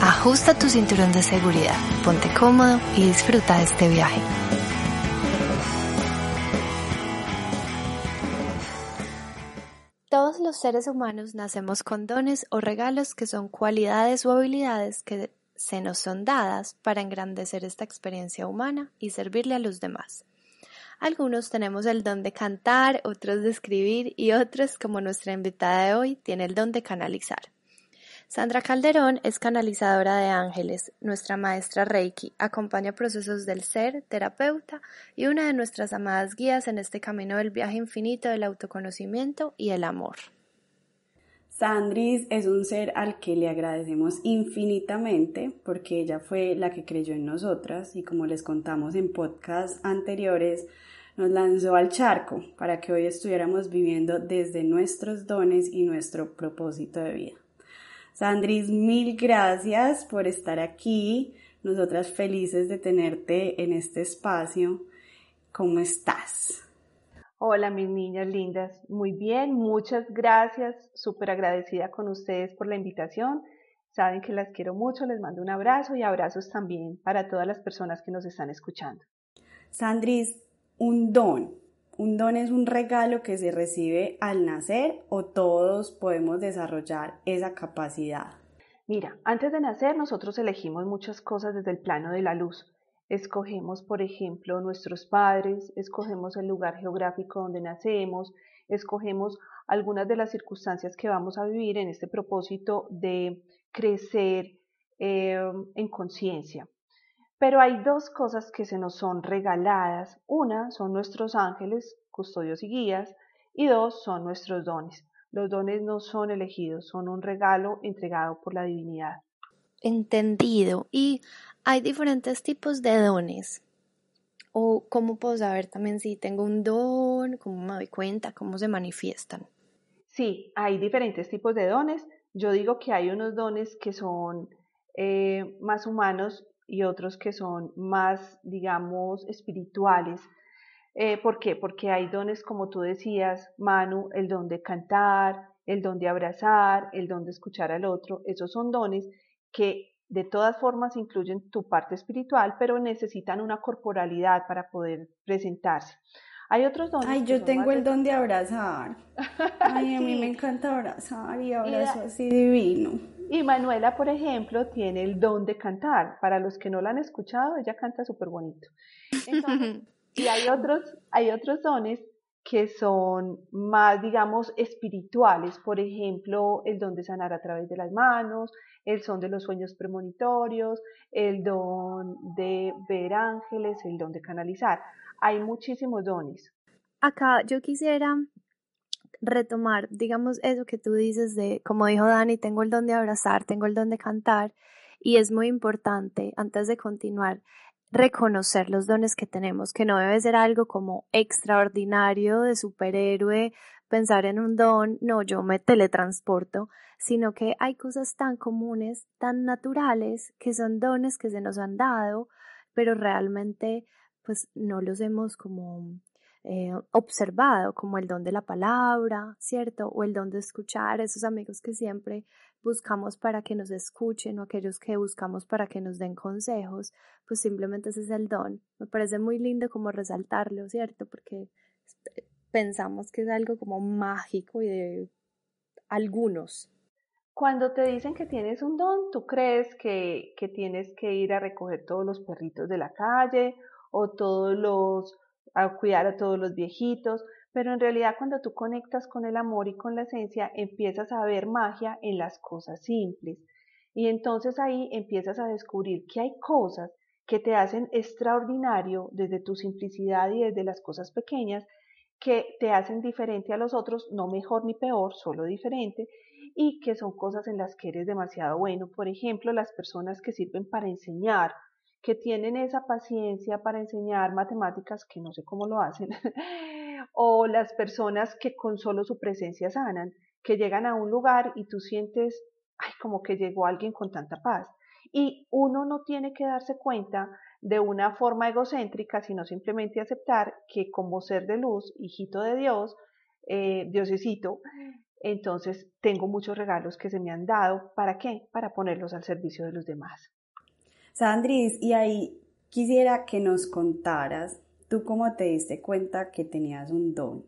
ajusta tu cinturón de seguridad, ponte cómodo y disfruta de este viaje. Todos los seres humanos nacemos con dones o regalos que son cualidades o habilidades que se nos son dadas para engrandecer esta experiencia humana y servirle a los demás. Algunos tenemos el don de cantar, otros de escribir y otros, como nuestra invitada de hoy, tiene el don de canalizar. Sandra Calderón es canalizadora de ángeles, nuestra maestra Reiki, acompaña procesos del ser, terapeuta y una de nuestras amadas guías en este camino del viaje infinito del autoconocimiento y el amor. Sandris es un ser al que le agradecemos infinitamente porque ella fue la que creyó en nosotras y como les contamos en podcasts anteriores, nos lanzó al charco para que hoy estuviéramos viviendo desde nuestros dones y nuestro propósito de vida. Sandris, mil gracias por estar aquí. Nosotras felices de tenerte en este espacio. ¿Cómo estás? Hola, mis niñas lindas. Muy bien, muchas gracias. Súper agradecida con ustedes por la invitación. Saben que las quiero mucho. Les mando un abrazo y abrazos también para todas las personas que nos están escuchando. Sandris, un don. ¿Un don es un regalo que se recibe al nacer o todos podemos desarrollar esa capacidad? Mira, antes de nacer nosotros elegimos muchas cosas desde el plano de la luz. Escogemos, por ejemplo, nuestros padres, escogemos el lugar geográfico donde nacemos, escogemos algunas de las circunstancias que vamos a vivir en este propósito de crecer eh, en conciencia. Pero hay dos cosas que se nos son regaladas. Una son nuestros ángeles, custodios y guías, y dos son nuestros dones. Los dones no son elegidos, son un regalo entregado por la divinidad. Entendido. Y hay diferentes tipos de dones. ¿O cómo puedo saber también si tengo un don? ¿Cómo me doy cuenta? ¿Cómo se manifiestan? Sí, hay diferentes tipos de dones. Yo digo que hay unos dones que son eh, más humanos y otros que son más, digamos, espirituales. Eh, ¿Por qué? Porque hay dones, como tú decías, Manu, el don de cantar, el don de abrazar, el don de escuchar al otro. Esos son dones que de todas formas incluyen tu parte espiritual, pero necesitan una corporalidad para poder presentarse. Hay otros dones. Ay, yo tengo el don de abrazar. Ay, a mí me encanta abrazar y abrazo así divino. Y Manuela, por ejemplo, tiene el don de cantar. Para los que no la han escuchado, ella canta súper bonito. y hay otros, hay otros dones que son más, digamos, espirituales. Por ejemplo, el don de sanar a través de las manos, el son de los sueños premonitorios, el don de ver ángeles, el don de canalizar. Hay muchísimos dones. Acá yo quisiera retomar, digamos, eso que tú dices de, como dijo Dani, tengo el don de abrazar, tengo el don de cantar, y es muy importante, antes de continuar, reconocer los dones que tenemos, que no debe ser algo como extraordinario de superhéroe, pensar en un don, no, yo me teletransporto, sino que hay cosas tan comunes, tan naturales, que son dones que se nos han dado, pero realmente pues no los hemos como eh, observado como el don de la palabra, ¿cierto? O el don de escuchar, esos amigos que siempre buscamos para que nos escuchen o aquellos que buscamos para que nos den consejos, pues simplemente ese es el don. Me parece muy lindo como resaltarlo, ¿cierto? Porque pensamos que es algo como mágico y de algunos. Cuando te dicen que tienes un don, tú crees que, que tienes que ir a recoger todos los perritos de la calle o todos los a cuidar a todos los viejitos, pero en realidad cuando tú conectas con el amor y con la esencia, empiezas a ver magia en las cosas simples. Y entonces ahí empiezas a descubrir que hay cosas que te hacen extraordinario desde tu simplicidad y desde las cosas pequeñas, que te hacen diferente a los otros, no mejor ni peor, solo diferente, y que son cosas en las que eres demasiado bueno. Por ejemplo, las personas que sirven para enseñar, que tienen esa paciencia para enseñar matemáticas, que no sé cómo lo hacen, o las personas que con solo su presencia sanan, que llegan a un lugar y tú sientes, ay, como que llegó alguien con tanta paz. Y uno no tiene que darse cuenta de una forma egocéntrica, sino simplemente aceptar que como ser de luz, hijito de Dios, eh, Diosecito, entonces tengo muchos regalos que se me han dado. ¿Para qué? Para ponerlos al servicio de los demás. Sandris, y ahí quisiera que nos contaras, tú cómo te diste cuenta que tenías un don,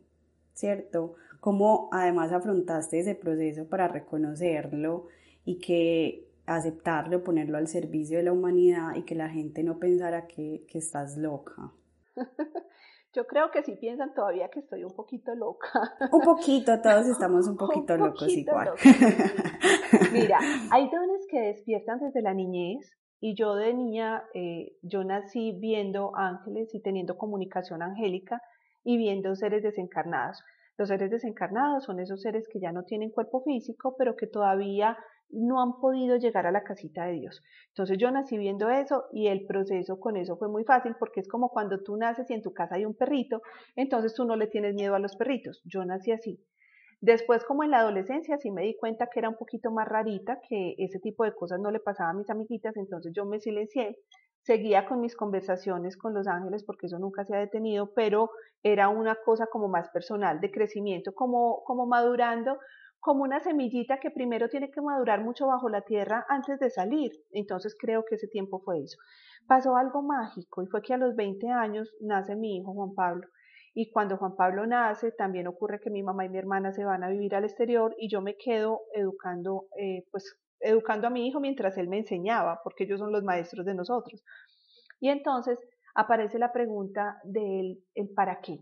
¿cierto? ¿Cómo además afrontaste ese proceso para reconocerlo y que aceptarlo, ponerlo al servicio de la humanidad y que la gente no pensara que, que estás loca? Yo creo que sí piensan todavía que estoy un poquito loca. Un poquito, todos estamos un poquito, locos igual. Mira, hay dones que despiertan desde la niñez y yo de niña, eh, yo nací viendo ángeles y teniendo comunicación angélica y viendo seres desencarnados. Los seres desencarnados son esos seres que ya no tienen cuerpo físico, pero que todavía no han podido llegar a la casita de Dios. Entonces yo nací viendo eso y el proceso con eso fue muy fácil porque es como cuando tú naces y en tu casa hay un perrito, entonces tú no le tienes miedo a los perritos. Yo nací así. Después, como en la adolescencia, sí me di cuenta que era un poquito más rarita, que ese tipo de cosas no le pasaba a mis amiguitas, entonces yo me silencié, seguía con mis conversaciones con los ángeles porque eso nunca se ha detenido, pero era una cosa como más personal, de crecimiento, como, como madurando, como una semillita que primero tiene que madurar mucho bajo la tierra antes de salir. Entonces creo que ese tiempo fue eso. Pasó algo mágico y fue que a los 20 años nace mi hijo Juan Pablo. Y cuando Juan Pablo nace, también ocurre que mi mamá y mi hermana se van a vivir al exterior y yo me quedo educando, eh, pues educando a mi hijo mientras él me enseñaba, porque ellos son los maestros de nosotros. Y entonces aparece la pregunta del el para qué.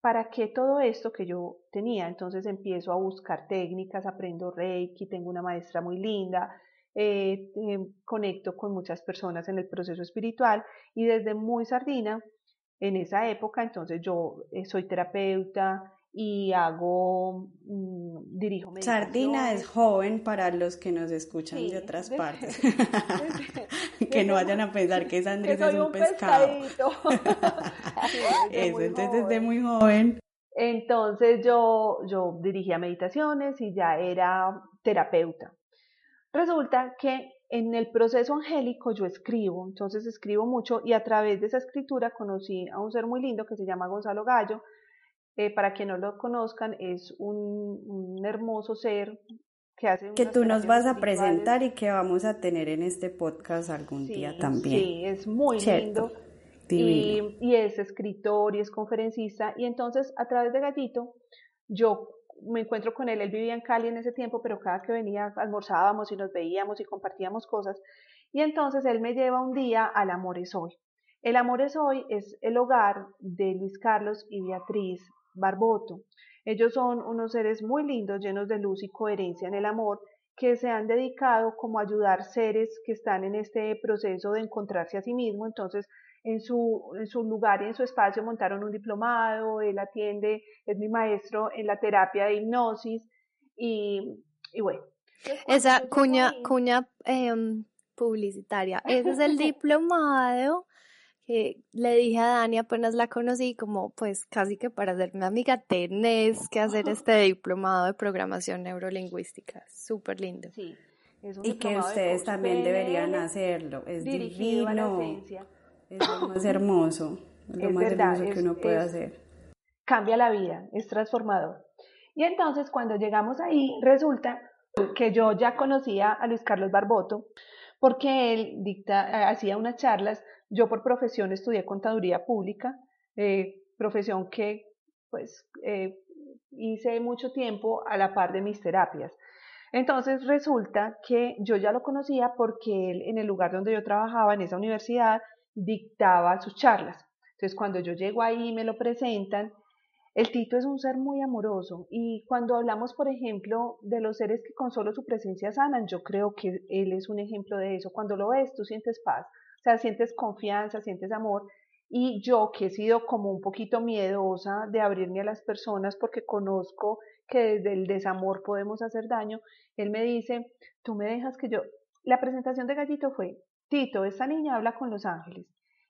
¿Para qué todo esto que yo tenía? Entonces empiezo a buscar técnicas, aprendo Reiki, tengo una maestra muy linda, eh, eh, conecto con muchas personas en el proceso espiritual y desde muy sardina, en esa época, entonces yo eh, soy terapeuta y hago, mm, dirijo Sardina es joven para los que nos escuchan de otras partes. que no vayan a pensar que Sandris es un, pescado. Eso, entonces desde muy joven. Entonces yo, yo dirigía meditaciones y ya era terapeuta. Resulta que en el proceso angélico yo escribo, entonces escribo mucho y a través de esa escritura conocí a un ser muy lindo que se llama Gonzalo Gallo. Eh, para quien no lo conozcan, es un, hermoso ser que hace... Que tú nos vas a presentar y que vamos a tener en este podcast algún día también. Sí, es muy lindo. Y, y, es escritor y es conferencista. Y entonces a través de Gallito yo me encuentro con él, él vivía en Cali en ese tiempo, pero cada que venía almorzábamos y nos veíamos y compartíamos cosas. Y entonces él me lleva un día al Amor es Hoy. El Amor es Hoy es el hogar de Luis Carlos y Beatriz Barboto. Ellos son unos seres muy lindos, llenos de luz y coherencia en el amor, que se han dedicado como a ayudar seres que están en este proceso de encontrarse a sí mismo. Entonces, en su, en su lugar y en su espacio montaron un diplomado, él atiende, es mi maestro en la terapia de hipnosis y, y bueno. Esa cuña, cuña em, publicitaria, ese es el diplomado que le dije a Dani apenas la conocí como pues casi que para ser mi amiga tenés que hacer este diplomado de programación neurolingüística, súper lindo. Sí, y que ustedes también deberían hacerlo, es divino. Es lo más hermoso, lo más hermoso que uno puede hacer. Cambia la vida, es transformador. Y entonces cuando llegamos ahí, resulta que yo ya conocía a Luis Carlos Barboto, porque él dicta, hacía unas charlas. Yo por profesión estudié contaduría pública, eh, profesión que pues eh, hice mucho tiempo a la par de mis terapias. Entonces resulta que yo ya lo conocía porque él en el lugar donde yo trabajaba, en esa universidad, dictaba sus charlas. Entonces, cuando yo llego ahí y me lo presentan, el Tito es un ser muy amoroso y cuando hablamos, por ejemplo, de los seres que con solo su presencia sanan, yo creo que él es un ejemplo de eso. Cuando lo ves, tú sientes paz, o sea, sientes confianza, sientes amor. Y yo, que he sido como un poquito miedosa de abrirme a las personas porque conozco que desde el desamor podemos hacer daño, él me dice, tú me dejas que yo... La presentación de Gallito fue, Tito, esta niña habla con los ángeles.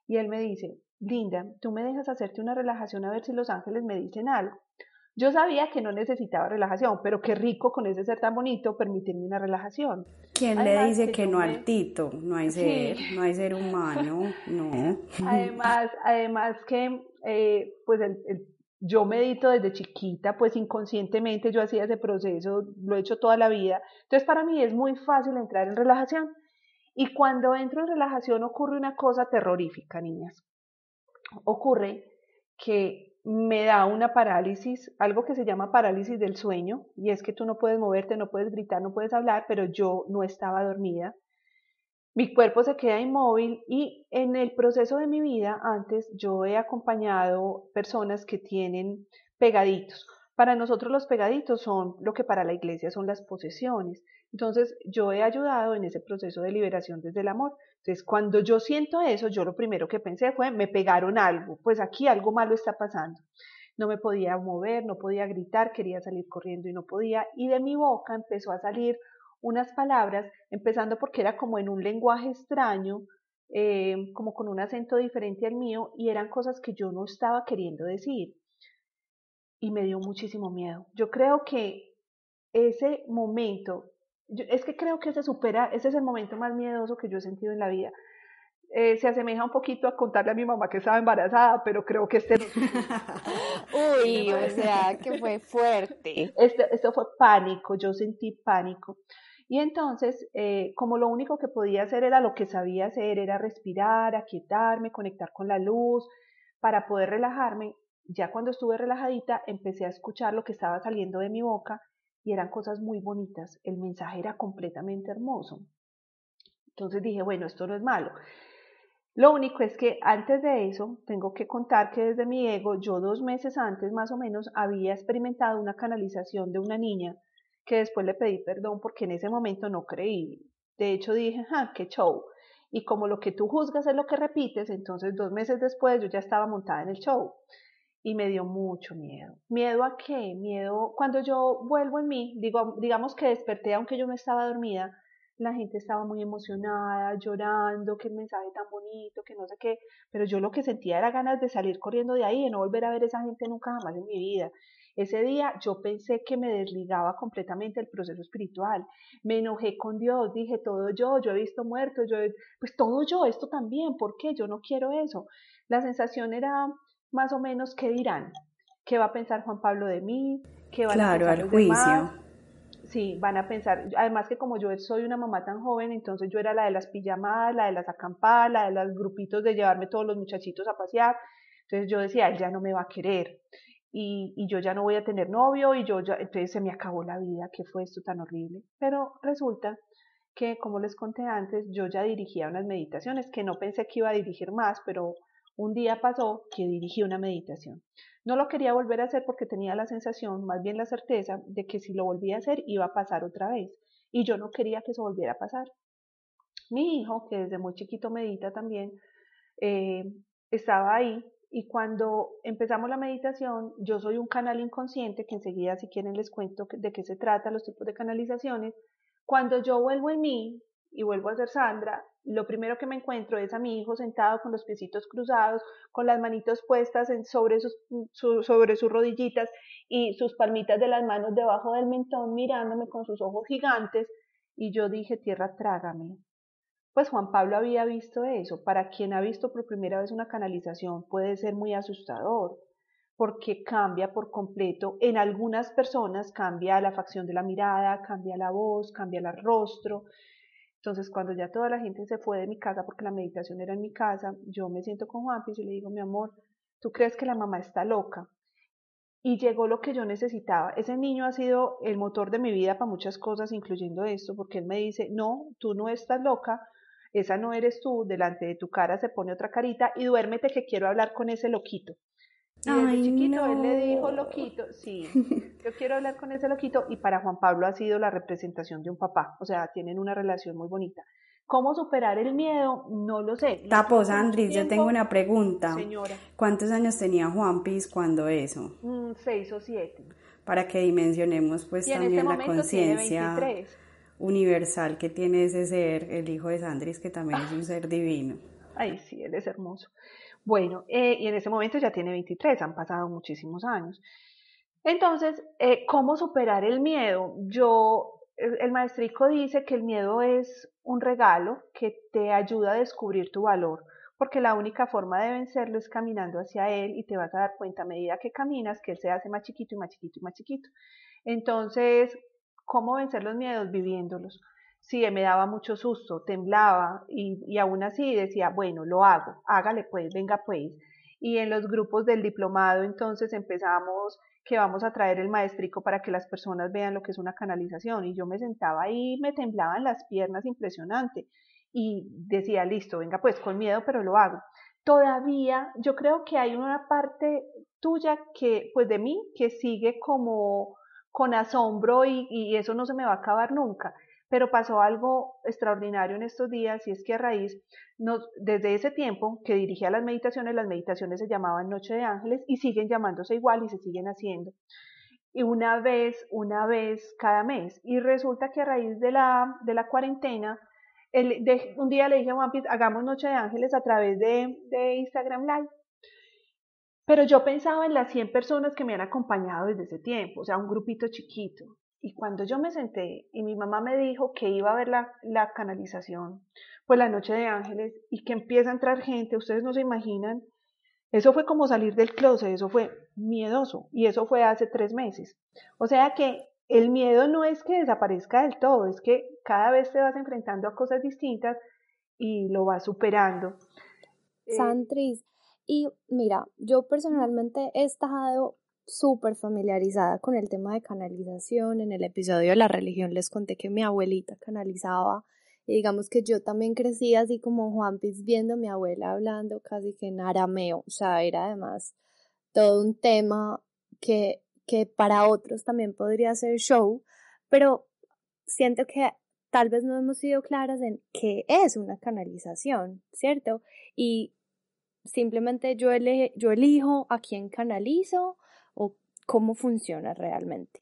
Y él me dice, Linda, tú me dejas hacerte una relajación a ver si los ángeles me dicen algo. Yo sabía que no necesitaba relajación, pero qué rico con ese ser tan bonito permitirme una relajación. ¿Quién le dice que, no al Tito? No hay ser, no hay ser humano, no. Además, además que, eh, pues yo medito desde chiquita, pues inconscientemente yo hacía ese proceso, lo he hecho toda la vida. Entonces para mí es muy fácil entrar en relajación. Y cuando entro en relajación ocurre una cosa terrorífica, niñas. Ocurre que me da una parálisis, algo que se llama parálisis del sueño, y es que tú no puedes moverte, no puedes gritar, no puedes hablar, pero yo no estaba dormida. Mi cuerpo se queda inmóvil y en el proceso de mi vida antes yo he acompañado personas que tienen pegaditos. Para nosotros los pegaditos son lo que para la iglesia son las posesiones. Entonces yo he ayudado en ese proceso de liberación desde el amor. Entonces cuando yo siento eso, yo lo primero que pensé fue, me pegaron algo, pues aquí algo malo está pasando. No me podía mover, no podía gritar, quería salir corriendo y no podía. Y de mi boca empezó a salir unas palabras, empezando porque era como en un lenguaje extraño, eh, como con un acento diferente al mío, y eran cosas que yo no estaba queriendo decir. Y me dio muchísimo miedo. Yo creo que ese momento es que creo que se supera, ese es el momento más miedoso que yo he sentido en la vida. Eh, se asemeja un poquito a contarle a mi mamá que estaba embarazada, pero creo que este... Uy, o sea, que fue fuerte. Este, esto fue pánico, yo sentí pánico. Y entonces, eh, como lo único que podía hacer era lo que sabía hacer, era respirar, aquietarme, conectar con la luz, para poder relajarme, ya cuando estuve relajadita, empecé a escuchar lo que estaba saliendo de mi boca y eran cosas muy bonitas, el mensaje era completamente hermoso. Entonces dije, bueno, esto no es malo. Lo único es que antes de eso, tengo que contar que desde mi ego, yo dos meses antes más o menos había experimentado una canalización de una niña que después le pedí perdón porque en ese momento no creí. De hecho dije, ¡ah, qué show! Y como lo que tú juzgas es lo que repites, entonces dos meses después yo ya estaba montada en el show y me dio mucho miedo. ¿Miedo a qué? Miedo cuando yo vuelvo en mí, digo, digamos que desperté aunque yo no estaba dormida, la gente estaba muy emocionada, llorando, el mensaje tan bonito, que no sé qué, pero yo lo que sentía era ganas de salir corriendo de ahí, de no volver a ver esa gente nunca jamás en mi vida. Ese día yo pensé que me desligaba completamente del proceso espiritual. Me enojé con Dios, dije todo yo, yo he visto muertos, yo pues todo yo, esto también, ¿por qué? Yo no quiero eso. La sensación era más o menos qué dirán, qué va a pensar Juan Pablo de mí, qué van a pensar al juicio. Sí, van a pensar, además que como yo soy una mamá tan joven, entonces yo era la de las pijamadas, la de las acampadas, la de los grupitos de llevarme todos los muchachitos a pasear. Entonces yo decía, él ya no me va a querer y, y yo ya no voy a tener novio y yo ya, entonces se me acabó la vida, ¿qué fue esto tan horrible? Pero resulta que, como les conté antes, yo ya dirigía unas meditaciones que no pensé que iba a dirigir más, pero un día pasó que dirigí una meditación. No lo quería volver a hacer porque tenía la sensación, más bien la certeza, de que si lo volvía a hacer iba a pasar otra vez. Y yo no quería que eso volviera a pasar. Mi hijo, que desde muy chiquito medita también, eh, estaba ahí y cuando empezamos la meditación, yo soy un canal inconsciente, que enseguida si quieren les cuento de qué se trata, los tipos de canalizaciones. Cuando yo vuelvo en mí y vuelvo a ser Sandra, lo primero que me encuentro es a mi hijo sentado con los piecitos cruzados, con las manitos puestas sobre, sus, sobre sus rodillitas y sus palmitas de las manos debajo del mentón mirándome con sus ojos gigantes y yo dije, tierra, trágame. Pues Juan Pablo había visto eso. Para quien ha visto por primera vez una canalización puede ser muy asustador porque cambia por completo. En algunas personas cambia la facción de la mirada, cambia la voz, cambia el rostro, entonces, cuando ya toda la gente se fue de mi casa, porque la meditación era en mi casa, yo me siento con Juan y le digo, mi amor, ¿tú crees que la mamá está loca? Y llegó lo que yo necesitaba. Ese niño ha sido el motor de mi vida para muchas cosas, incluyendo esto, porque él me dice, no, tú no estás loca, esa no eres tú, delante de tu cara se pone otra carita y duérmete que quiero hablar con ese loquito. Y desde chiquito él le dijo loquito, sí, yo quiero hablar con ese loquito y para Juan Pablo ha sido la representación de un papá, o sea, tienen una relación muy bonita. ¿Cómo superar el miedo? No lo sé. Tapos, Andrés, yo tengo una pregunta. Señora. ¿Cuántos años tenía Juan Pis cuando eso? Mm, seis o siete. Para que dimensionemos pues también este la conciencia. universal que tiene ese ser, el hijo de Sandris, que también es un ser divino. Ay, sí, él es hermoso. Bueno, eh, y en ese momento ya tiene 23, han pasado muchísimos años. Entonces, eh, ¿cómo superar el miedo? Yo, el maestrico dice que el miedo es un regalo que te ayuda a descubrir tu valor, porque la única forma de vencerlo es caminando hacia él y te vas a dar cuenta a medida que caminas que él se hace más chiquito y más chiquito y más chiquito. Entonces, ¿cómo vencer los miedos? Viviéndolos. Si me daba mucho susto, temblaba y, y aún así decía, bueno, lo hago, hágale pues, venga pues. Y en los grupos del diplomado entonces empezamos que vamos a traer el maestrico para que las personas vean lo que es una canalización. Y yo me sentaba ahí, me temblaban las piernas impresionante y decía, listo, venga pues con miedo, pero lo hago. Todavía yo creo que hay una parte tuya que, pues de mí, que sigue como con asombro y, y eso no se me va a acabar nunca. Pero pasó algo extraordinario en estos días y es que a raíz, nos, desde ese tiempo que dirigía las meditaciones, las meditaciones se llamaban Noche de Ángeles y siguen llamándose igual y se siguen haciendo. Y una vez, una vez cada mes. Y resulta que a raíz de la, de la cuarentena, de, un día le dije a Juan hagamos Noche de Ángeles a través de, de Instagram Live. Pero yo pensaba en las 100 personas que me han acompañado desde ese tiempo, o sea, un grupito chiquito. Y cuando yo me senté y mi mamá me dijo que iba a ver la, la canalización, pues la noche de ángeles, y que empieza a entrar gente, ustedes no se imaginan, eso fue como salir del closet, eso fue miedoso, y eso fue hace tres meses. O sea que el miedo no es que desaparezca del todo, es que cada vez te vas enfrentando a cosas distintas y lo vas superando. Eh, Santris, y mira, yo personalmente he estado súper familiarizada con el tema de canalización. En el episodio de la religión les conté que mi abuelita canalizaba y digamos que yo también crecí así como Juan Piz viendo a mi abuela hablando casi que en arameo, o sea, era además todo un tema que, que para otros también podría ser show, pero siento que tal vez no hemos sido claras en qué es una canalización, ¿cierto? Y simplemente yo, yo elijo a quién canalizo cómo funciona realmente.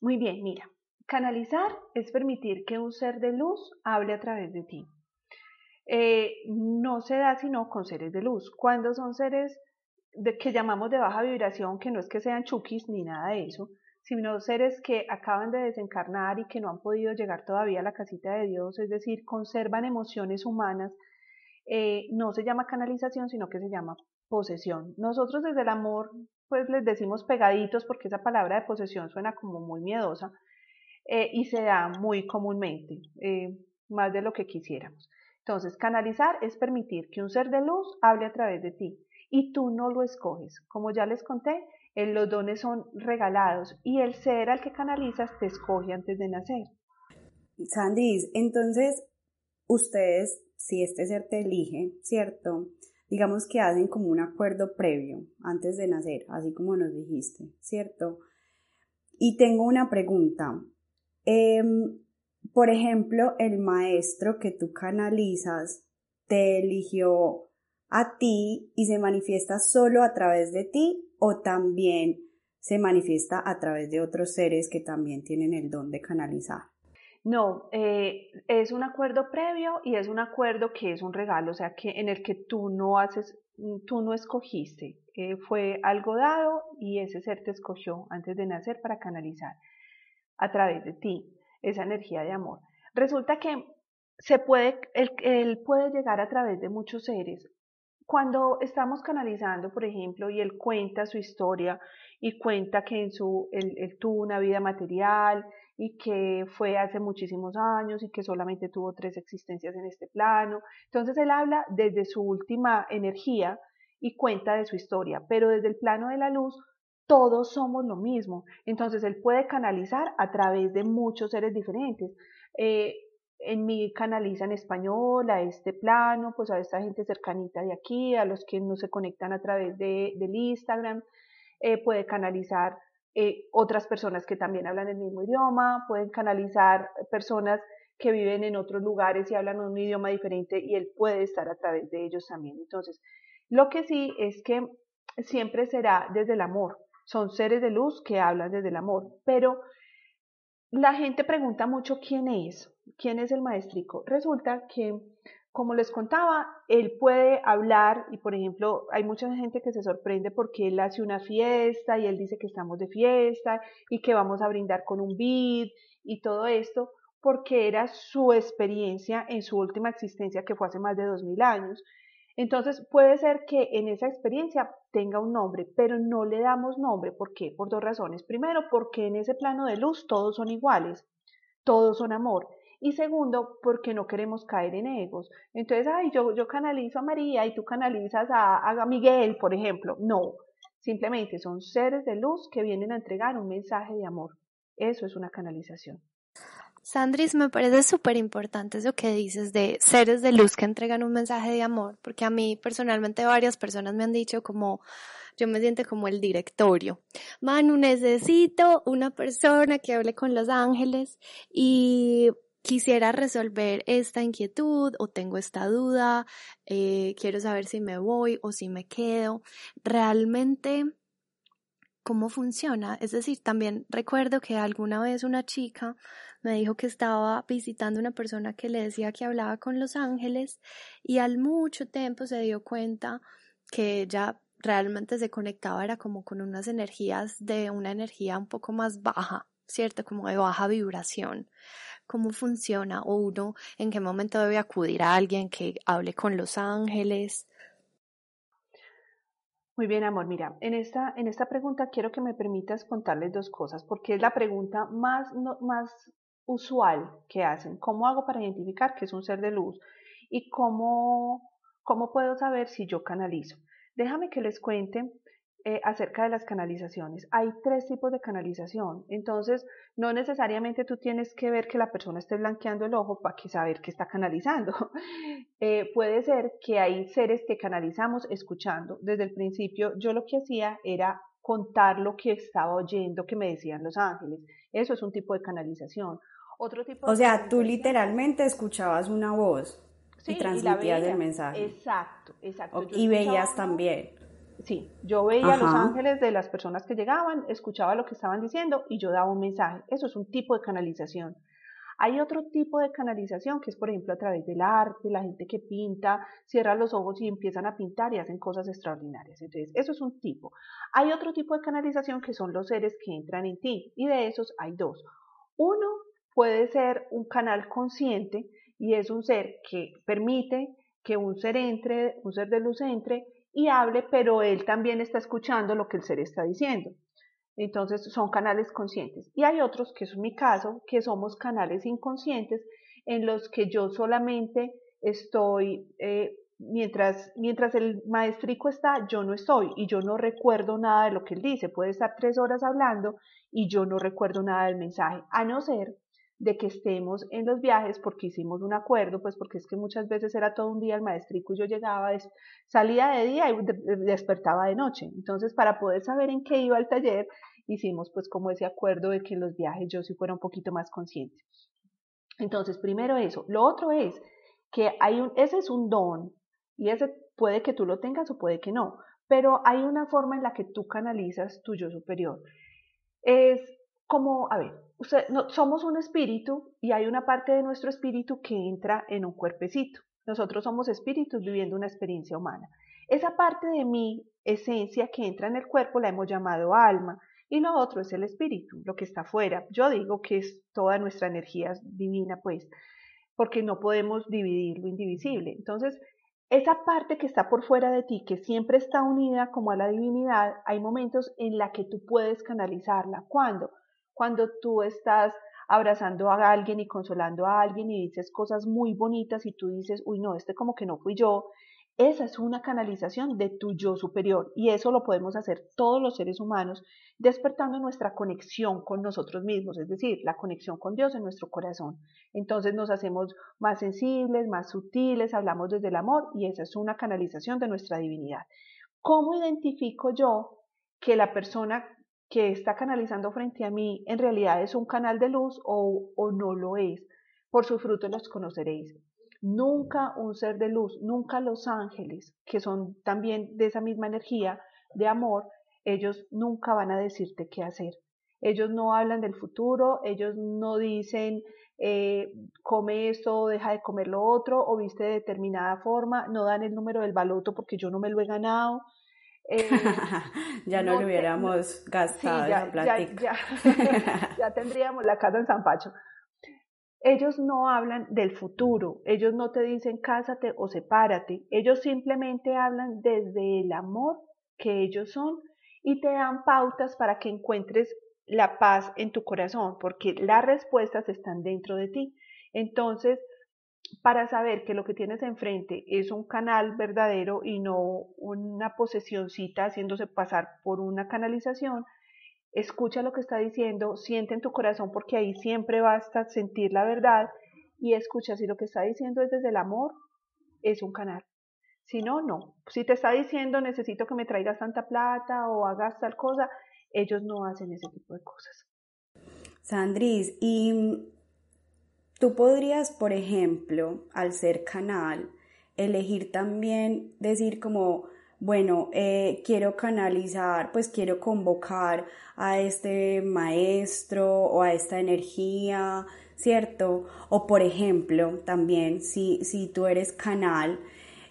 Muy bien, mira, canalizar es permitir que un ser de luz hable a través de ti. Eh, no se da sino con seres de luz. Cuando son seres de, que llamamos de baja vibración, que no es que sean chukis ni nada de eso, sino seres que acaban de desencarnar y que no han podido llegar todavía a la casita de Dios, es decir, conservan emociones humanas, eh, no se llama canalización, sino que se llama posesión. Nosotros desde el amor pues les decimos pegaditos porque esa palabra de posesión suena como muy miedosa eh, y se da muy comúnmente, eh, más de lo que quisiéramos. Entonces, canalizar es permitir que un ser de luz hable a través de ti y tú no lo escoges. Como ya les conté, eh, los dones son regalados y el ser al que canalizas te escoge antes de nacer. Sandis, entonces, ustedes, si este ser te elige, ¿cierto? Digamos que hacen como un acuerdo previo antes de nacer, así como nos dijiste, ¿cierto? Y tengo una pregunta. Em, por ejemplo, el maestro que tú canalizas te eligió a ti y se manifiesta solo a través de ti o también se manifiesta a través de otros seres que también tienen el don de canalizar. No, eh, es un acuerdo previo y es un acuerdo que es un regalo, o sea, que en el que tú no haces, tú no escogiste, eh, fue algo dado y ese ser te escogió antes de nacer para canalizar a través de ti esa energía de amor. Resulta que se puede, él, puede llegar a través de muchos seres. Cuando estamos canalizando, por ejemplo, y él cuenta su historia y cuenta que en su, él tuvo una vida material, y que fue hace muchísimos años y que solamente tuvo tres existencias en este plano. Entonces él habla desde su última energía y cuenta de su historia, pero desde el plano de la luz todos somos lo mismo. Entonces él puede canalizar a través de muchos seres diferentes. Eh, en canaliza en español, a este plano, pues a esta gente cercanita de aquí, a los que no se conectan a través de, del Instagram, eh, puede canalizar eh, otras personas que también hablan el mismo idioma, pueden canalizar personas que viven en otros lugares y hablan un idioma diferente y él puede estar a través de ellos también. Entonces, lo que sí es que siempre será desde el amor. Son seres de luz que hablan desde el amor, pero la gente pregunta mucho quién es, quién es el maestrico. Resulta que, como les contaba, él puede hablar y, por ejemplo, hay mucha gente que se sorprende porque él hace una fiesta y él dice que estamos de fiesta y que vamos a brindar con un vid y todo esto porque era su experiencia en su última existencia que fue hace más de dos mil años. Entonces puede ser que en esa experiencia tenga un nombre, pero no le damos nombre. ¿Por qué? Por dos razones. Primero, porque en ese plano de luz todos son iguales, todos son amor. Y segundo, porque no queremos caer en egos. Entonces, ay, yo, yo canalizo a María y tú canalizas a, a Miguel, por ejemplo. No, simplemente son seres de luz que vienen a entregar un mensaje de amor. Eso es una canalización. Sandris, me parece súper importante eso que dices de seres de luz que entregan un mensaje de amor, porque a mí personalmente varias personas me han dicho como yo me siento como el directorio. Manu, necesito una persona que hable con los ángeles y quisiera resolver esta inquietud o tengo esta duda, eh, quiero saber si me voy o si me quedo. Realmente cómo funciona. Es decir, también recuerdo que alguna vez una chica me dijo que estaba visitando una persona que le decía que hablaba con los ángeles y al mucho tiempo se dio cuenta que ella realmente se conectaba era como con unas energías de una energía un poco más baja, ¿cierto? Como de baja vibración. ¿Cómo funciona? Uno, ¿en qué momento debe acudir a alguien que hable con los ángeles? Muy bien, amor. Mira, en esta, en esta pregunta quiero que me permitas contarles dos cosas, porque es la pregunta más, más usual que hacen. ¿Cómo hago para identificar que es un ser de luz? ¿Y cómo, cómo puedo saber si yo canalizo? Déjame que les cuente eh, acerca de las canalizaciones. Hay tres tipos de canalización, entonces no necesariamente tú tienes que ver que la persona esté blanqueando el ojo para que saber que está canalizando. Eh, puede ser que hay seres que canalizamos escuchando. Desde el principio yo lo que hacía era contar lo que estaba oyendo que me decían los ángeles. Eso es un tipo de canalización. Otro tipo o sea, tú literalmente escuchabas una voz y transmitías el mensaje. Exacto, exacto. y veías también. Sí, yo veía los ángeles de las personas que llegaban, escuchaba lo que estaban diciendo y yo daba un mensaje. Eso es un tipo de canalización. Hay otro tipo de canalización que es, por ejemplo, a través del arte, la gente que pinta, cierra los ojos y empiezan a pintar y hacen cosas extraordinarias. Entonces, eso es un tipo. Hay otro tipo de canalización que son los seres que entran en ti y de esos hay dos. Uno puede ser un canal consciente y es un ser que permite que un ser entre, un ser de luz entre y hable, pero él también está escuchando lo que el ser está diciendo. Entonces son canales conscientes. Y hay otros, que es mi caso, que somos canales inconscientes en los que yo solamente estoy, eh, mientras, mientras el maestrico está, yo no estoy y yo no recuerdo nada de lo que él dice. Puede estar tres horas hablando y yo no recuerdo nada del mensaje, a no ser de que estemos en los viajes porque hicimos un acuerdo, pues porque es que muchas veces era todo un día el maestrico y yo llegaba, salía de día y despertaba de noche. Entonces, para poder saber en qué iba el taller, hicimos pues como ese acuerdo de que en los viajes yo sí fuera un poquito más consciente. Entonces, primero eso. Lo otro es que hay un, ese es un don y ese puede que tú lo tengas o puede que no, pero hay una forma en la que tú canalizas tu yo superior. Es como, a ver, somos un espíritu y hay una parte de nuestro espíritu que entra en un cuerpecito. Nosotros somos espíritus viviendo una experiencia humana. Esa parte de mi esencia que entra en el cuerpo la hemos llamado alma y lo otro es el espíritu, lo que está afuera. Yo digo que es toda nuestra energía divina, pues, porque no podemos dividir lo indivisible. Entonces, esa parte que está por fuera de ti, que siempre está unida como a la divinidad, hay momentos en la que tú puedes canalizarla. ¿Cuándo? Cuando tú estás abrazando a alguien y consolando a alguien y dices cosas muy bonitas y tú dices, uy, no, este como que no fui yo, esa es una canalización de tu yo superior y eso lo podemos hacer todos los seres humanos despertando nuestra conexión con nosotros mismos, es decir, la conexión con Dios en nuestro corazón. Entonces nos hacemos más sensibles, más sutiles, hablamos desde el amor y esa es una canalización de nuestra divinidad. ¿Cómo identifico yo que la persona que está canalizando frente a mí en realidad es un canal de luz o, o no lo es. Por sus frutos los conoceréis. Nunca un ser de luz, nunca los ángeles, que son también de esa misma energía de amor, ellos nunca van a decirte qué hacer. Ellos no hablan del futuro, ellos no dicen eh, come esto, deja de comer lo otro, o viste de determinada forma, no dan el número del baloto porque yo no me lo he ganado. Eh, ya no, lo hubiéramos gastado ya, ya, tendríamos la casa en San Pacho. Ellos no hablan del futuro, ellos no te dicen cásate o sepárate, ellos simplemente hablan desde el amor que ellos son y te dan pautas para que encuentres la paz en tu corazón, porque las respuestas están dentro de ti. Entonces, para saber que lo que tienes enfrente es un canal verdadero y no una posesioncita haciéndose pasar por una canalización, escucha lo que está diciendo, siente en tu corazón porque ahí siempre basta sentir la verdad y escucha si lo que está diciendo es desde el amor, es un canal. Si no, no. Si te está diciendo necesito que me traigas tanta plata o hagas tal cosa, ellos no hacen ese tipo de cosas. Sandris, y tú podrías, por ejemplo, al ser canal, elegir también decir como, bueno, eh, quiero canalizar, pues quiero convocar a este maestro o a esta energía, ¿cierto? O por ejemplo, también si, si tú eres canal,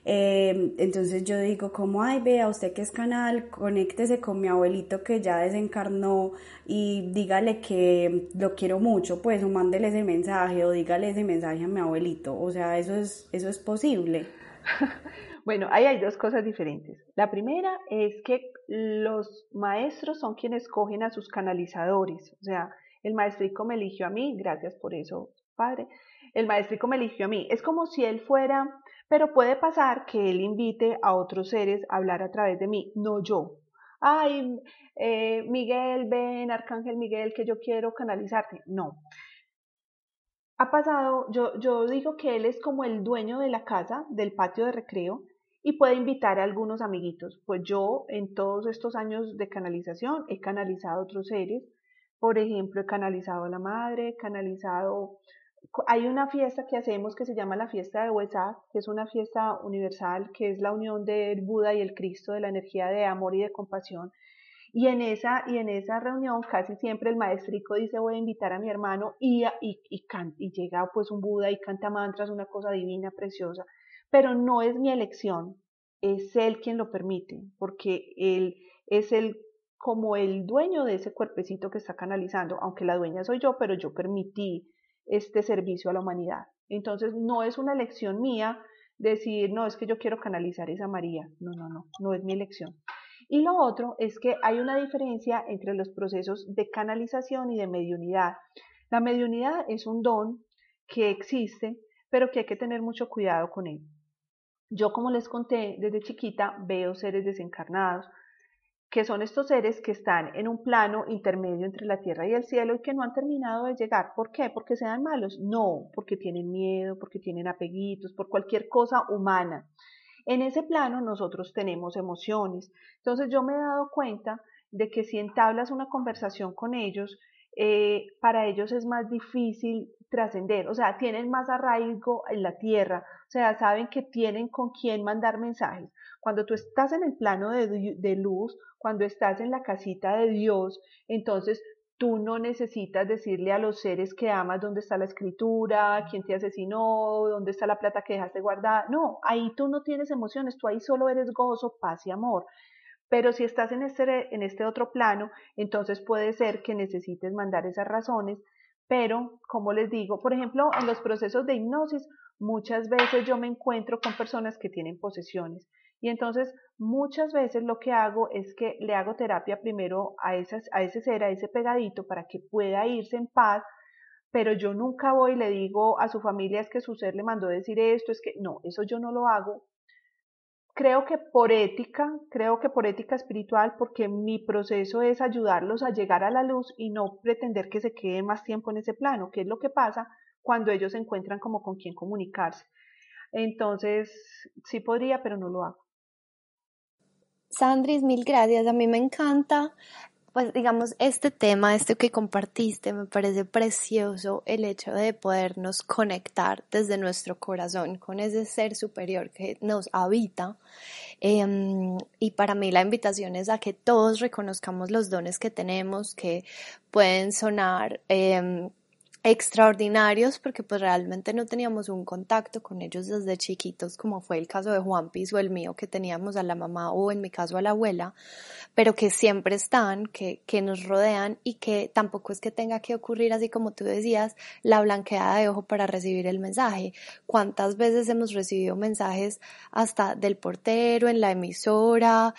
eh, entonces yo digo como, ay, vea, usted que es canal, conéctese con mi abuelito que ya desencarnó y dígale que lo quiero mucho, pues, o mándele ese mensaje o dígale ese mensaje a mi abuelito. O sea, eso es, eso es posible. Bueno, ahí hay dos cosas diferentes. La primera es que los maestros son quienes escogen a sus canalizadores. O sea, el maestrico me eligió a mí, gracias por eso, padre. El maestrico me eligió a mí. Es como si él fuera, pero puede pasar que él invite a otros seres a hablar a través de mí, no yo. Ay, eh, Miguel, ven, Arcángel Miguel, que yo quiero canalizarte. No ha pasado, yo, yo digo que él es como el dueño de la casa, del patio de recreo, y puede invitar a algunos amiguitos. Pues yo en todos estos años de canalización he canalizado otros seres. Por ejemplo, he canalizado a la madre, he canalizado... Hay una fiesta que hacemos que se llama la fiesta de Huesac, que es una fiesta universal, que es la unión del Buda y el Cristo, de la energía de amor y de compasión. Y en esa, y en esa reunión casi siempre el maestrico dice voy a invitar a mi hermano y, y, y, y llega pues un Buda y canta mantras, una cosa divina, preciosa pero no es mi elección, es él quien lo permite, porque él es el como el dueño de ese cuerpecito que está canalizando, aunque la dueña soy yo, pero yo permití este servicio a la humanidad. Entonces no es una elección mía decir, no, es que yo quiero canalizar esa María. No, no, no, no es mi elección. Y lo otro es que hay una diferencia entre los procesos de canalización y de mediunidad. La mediunidad es un don que existe, pero que hay que tener mucho cuidado con él. Yo, como les conté, desde chiquita veo seres desencarnados, que son estos seres que están en un plano intermedio entre la tierra y el cielo y que no han terminado de llegar. ¿Por qué? ¿Porque sean malos? No, porque tienen miedo, porque tienen apeguitos, por cualquier cosa humana. En ese plano nosotros tenemos emociones. Entonces yo me he dado cuenta de que si entablas una conversación con ellos, eh, para ellos es más difícil trascender, o sea, tienen más arraigo en la tierra, o sea, saben que tienen con quién mandar mensajes. Cuando tú estás en el plano de, luz, cuando estás en la casita de Dios, entonces tú no necesitas decirle a los seres que amas dónde está la escritura, quién te asesinó, dónde está la plata que dejaste guardada. No, ahí tú no tienes emociones, tú ahí solo eres gozo, paz y amor. Pero si estás en este, en este otro plano, entonces puede ser que necesites mandar esas razones pero, como les digo, por ejemplo, en los procesos de hipnosis, muchas veces yo me encuentro con personas que tienen posesiones. Y entonces, muchas veces lo que hago es que le hago terapia primero a, a ese ser, a ese pegadito, para que pueda irse en paz, pero yo nunca voy y le digo a su familia es que su ser le mandó decir esto, es que no, eso yo no lo hago creo que por ética, creo que por ética espiritual, porque mi proceso es ayudarlos a llegar a la luz y no pretender que se quede más tiempo en ese plano, que es lo que pasa cuando ellos encuentran como con quién comunicarse. Entonces, sí podría, pero no lo hago. Sandris, mil gracias. A mí me encanta pues digamos, este tema, este que compartiste, me parece precioso el hecho de podernos conectar desde nuestro corazón con ese ser superior que nos habita. Em, y para mí la invitación es a que todos reconozcamos los dones que tenemos, que pueden sonar... Em, extraordinarios porque pues realmente no teníamos un contacto con ellos desde chiquitos como fue el caso de Juan Piz o el mío que teníamos a la mamá o en mi caso a la abuela, pero que siempre están, que, que nos rodean y que tampoco es que tenga que ocurrir así como tú decías, la blanqueada de ojo para recibir el mensaje. ¿Cuántas veces hemos recibido mensajes hasta del portero, en la emisora,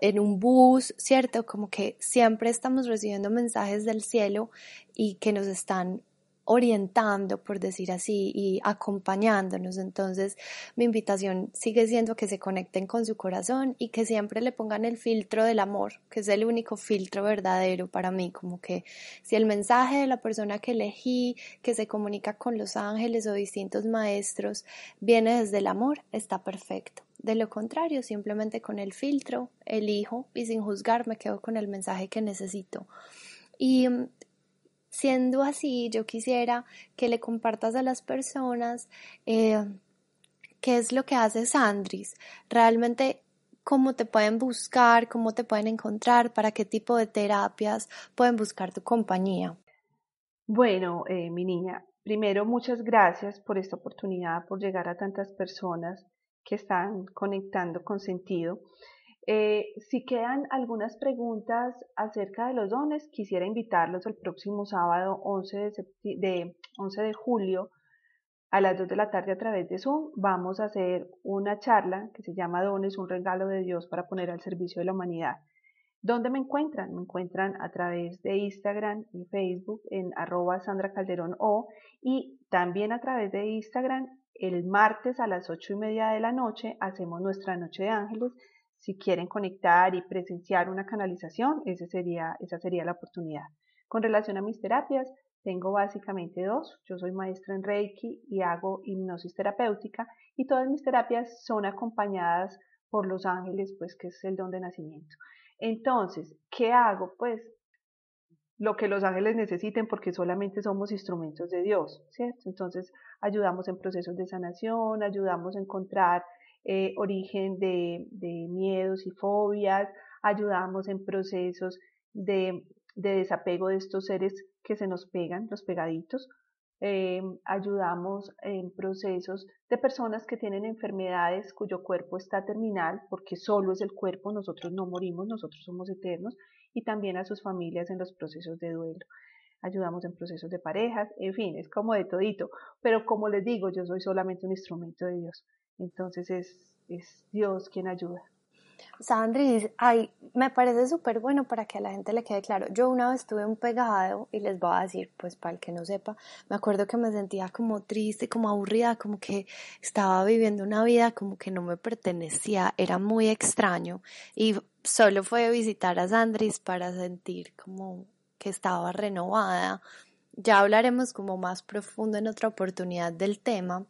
en un bus, cierto? Como que siempre estamos recibiendo mensajes del cielo y que nos están orientando, por decir así, y acompañándonos. Entonces, mi invitación sigue siendo que se conecten con su corazón y que siempre le pongan el filtro del amor, que es el único filtro verdadero para mí, como que si el mensaje de la persona que elegí, que se comunica con los ángeles o distintos maestros, viene desde el amor, está perfecto. De lo contrario, simplemente con el filtro elijo y sin juzgar me quedo con el mensaje que necesito. Y Siendo así, yo quisiera que le compartas a las personas eh, qué es lo que hace Sandris, realmente cómo te pueden buscar, cómo te pueden encontrar, para qué tipo de terapias pueden buscar tu compañía. Bueno, eh, mi niña, primero muchas gracias por esta oportunidad, por llegar a tantas personas que están conectando con sentido. Eh, si quedan algunas preguntas acerca de los dones, quisiera invitarlos el próximo sábado 11 de, 11 de julio a las 2 de la tarde a través de Zoom. Vamos a hacer una charla que se llama Dones, un regalo de Dios para poner al servicio de la humanidad. ¿Dónde me encuentran? Me encuentran a través de Instagram y Facebook en arroba Sandra Calderón O y también a través de Instagram el martes a las 8 y media de la noche hacemos nuestra Noche de Ángeles si quieren conectar y presenciar una canalización, ese sería, esa sería la oportunidad. Con relación a mis terapias, tengo básicamente dos. Yo soy maestra en Reiki y hago hipnosis terapéutica y todas mis terapias son acompañadas por los ángeles, pues que es el don de nacimiento. Entonces, ¿qué hago? Pues lo que los ángeles necesiten porque solamente somos instrumentos de Dios, ¿cierto? Entonces, ayudamos en procesos de sanación, ayudamos a encontrar eh, origen de, miedos y fobias, ayudamos en procesos de, desapego de estos seres que se nos pegan, los pegaditos, eh, ayudamos en procesos de personas que tienen enfermedades cuyo cuerpo está terminal, porque solo es el cuerpo, nosotros no morimos, nosotros somos eternos, y también a sus familias en los procesos de duelo. Ayudamos en procesos de parejas, en fin, es como de todito, pero como les digo, yo soy solamente un instrumento de Dios. Entonces es, es Dios quien ayuda. Sandri, ay, me parece súper bueno para que a la gente le quede claro. Yo una vez tuve un pegado y les voy a decir, pues para el que no sepa, me acuerdo que me sentía como triste, como aburrida, como que estaba viviendo una vida como que no me pertenecía, era muy extraño y solo fue visitar a Sandris para sentir como que estaba renovada. Ya hablaremos como más profundo en otra oportunidad del tema,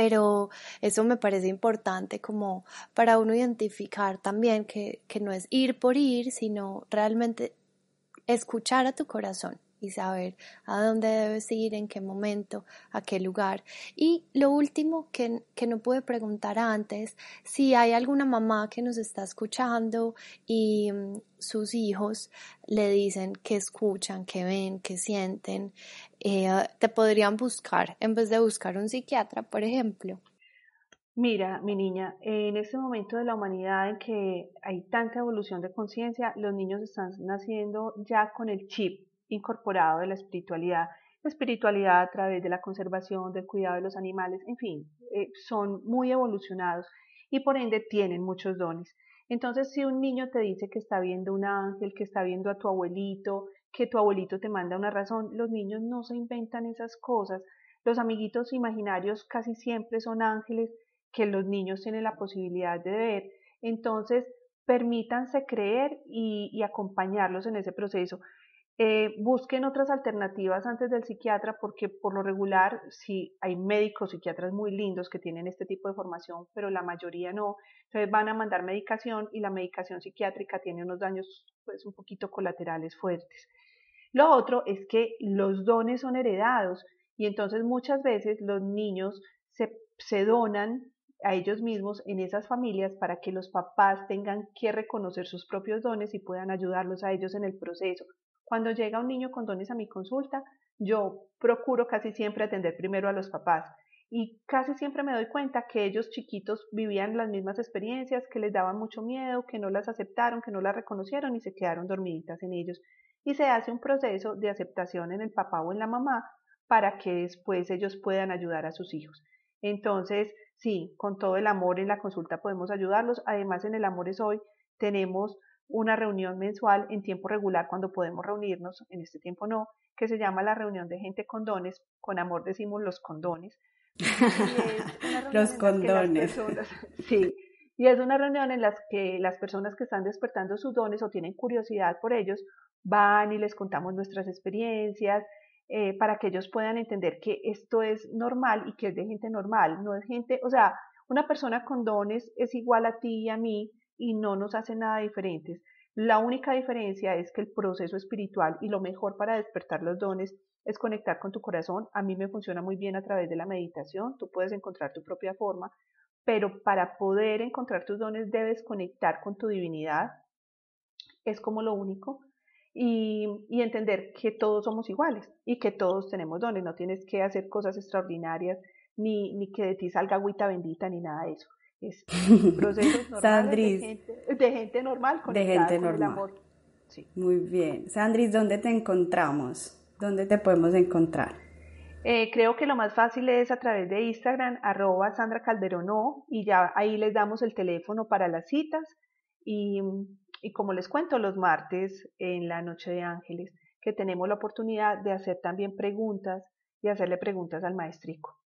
pero eso me parece importante como para uno identificar también que, que no es ir por ir, sino realmente escuchar a tu corazón y saber a dónde debes ir, en qué momento, a qué lugar. Y lo último que, que no pude preguntar antes, si hay alguna mamá que nos está escuchando y mm, sus hijos le dicen que escuchan, que ven, que sienten, eh, te podrían buscar en vez de buscar un psiquiatra, por ejemplo. Mira, mi niña, en este momento de la humanidad en que hay tanta evolución de conciencia, los niños están naciendo ya con el chip incorporado de la espiritualidad, la espiritualidad a través de la conservación, del cuidado de los animales, en fin, eh, son muy evolucionados y por ende tienen muchos dones. Entonces, si un niño te dice que está viendo un ángel, que está viendo a tu abuelito, que tu abuelito te manda una razón, los niños no se inventan esas cosas. Los amiguitos imaginarios casi siempre son ángeles que los niños tienen la posibilidad de ver. Entonces, permítanse creer y acompañarlos en ese proceso. Eh, busquen otras alternativas antes del psiquiatra porque por lo regular sí hay médicos psiquiatras muy lindos que tienen este tipo de formación, pero la mayoría no. Entonces van a mandar medicación y la medicación psiquiátrica tiene unos daños pues un poquito colaterales fuertes. Lo otro es que los dones son heredados y entonces muchas veces los niños se, se donan a ellos mismos en esas familias para que los papás tengan que reconocer sus propios dones y puedan ayudarlos a ellos en el proceso. Cuando llega un niño con dones a mi consulta, yo procuro casi siempre atender primero a los papás y casi siempre me doy cuenta que ellos chiquitos vivían las mismas experiencias, que les daban mucho miedo, que no las aceptaron, que no las reconocieron y se quedaron dormiditas en ellos. Y se hace un proceso de aceptación en el papá o en la mamá para que después ellos puedan ayudar a sus hijos. Entonces, sí, con todo el amor en la consulta podemos ayudarlos. Además, en el Amor es Hoy tenemos una reunión mensual en tiempo regular cuando podemos reunirnos, en este tiempo no, que se llama la reunión de gente con dones, con amor decimos los condones. los condones. sí, y es una reunión en la que las personas que están despertando sus dones o tienen curiosidad por ellos van y les contamos nuestras experiencias eh, para que ellos puedan entender que esto es normal y que es de gente normal, no es gente, o sea, una persona con dones es igual a ti y a mí, y no nos hace nada diferentes. La única diferencia es que el proceso espiritual y lo mejor para despertar los dones es conectar con tu corazón. A mí me funciona muy bien a través de la meditación, tú puedes encontrar tu propia forma, pero para poder encontrar tus dones debes conectar con tu divinidad, es como lo único, y, y, entender que todos somos iguales y que todos tenemos dones, no tienes que hacer cosas extraordinarias, ni, ni que de ti salga agüita bendita, ni nada de eso es procesos normales de gente, de gente, normal de gente normal. el amor. Sí. Muy bien. Sandris, ¿dónde te encontramos? ¿Dónde te podemos encontrar? Eh, creo que lo más fácil es a través de Instagram, arroba Sandra Calderón, y ya ahí les damos el teléfono para las citas. Y, y como les cuento, los martes en la Noche de Ángeles, que tenemos la oportunidad de hacer también preguntas y hacerle preguntas al maestrico.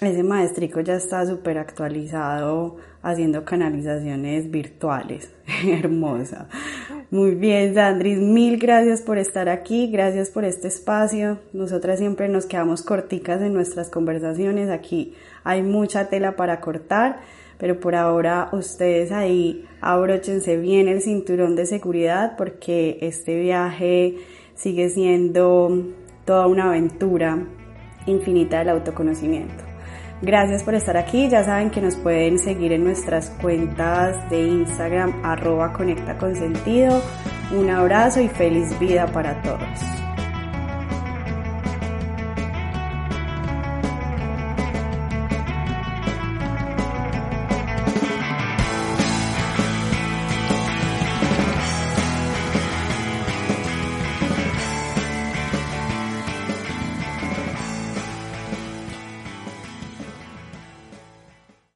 Ese maestrico ya está súper actualizado haciendo canalizaciones virtuales. Hermosa. Muy bien, Sandris, mil gracias por estar aquí, gracias por este espacio. Nosotras siempre nos quedamos corticas en nuestras conversaciones. Aquí hay mucha tela para cortar, pero por ahora ustedes ahí abróchense bien el cinturón de seguridad porque este viaje sigue siendo toda una aventura infinita del autoconocimiento. Gracias por estar aquí. Ya saben que nos pueden seguir en nuestras cuentas de Instagram arroba conecta. Un abrazo y feliz vida para todos.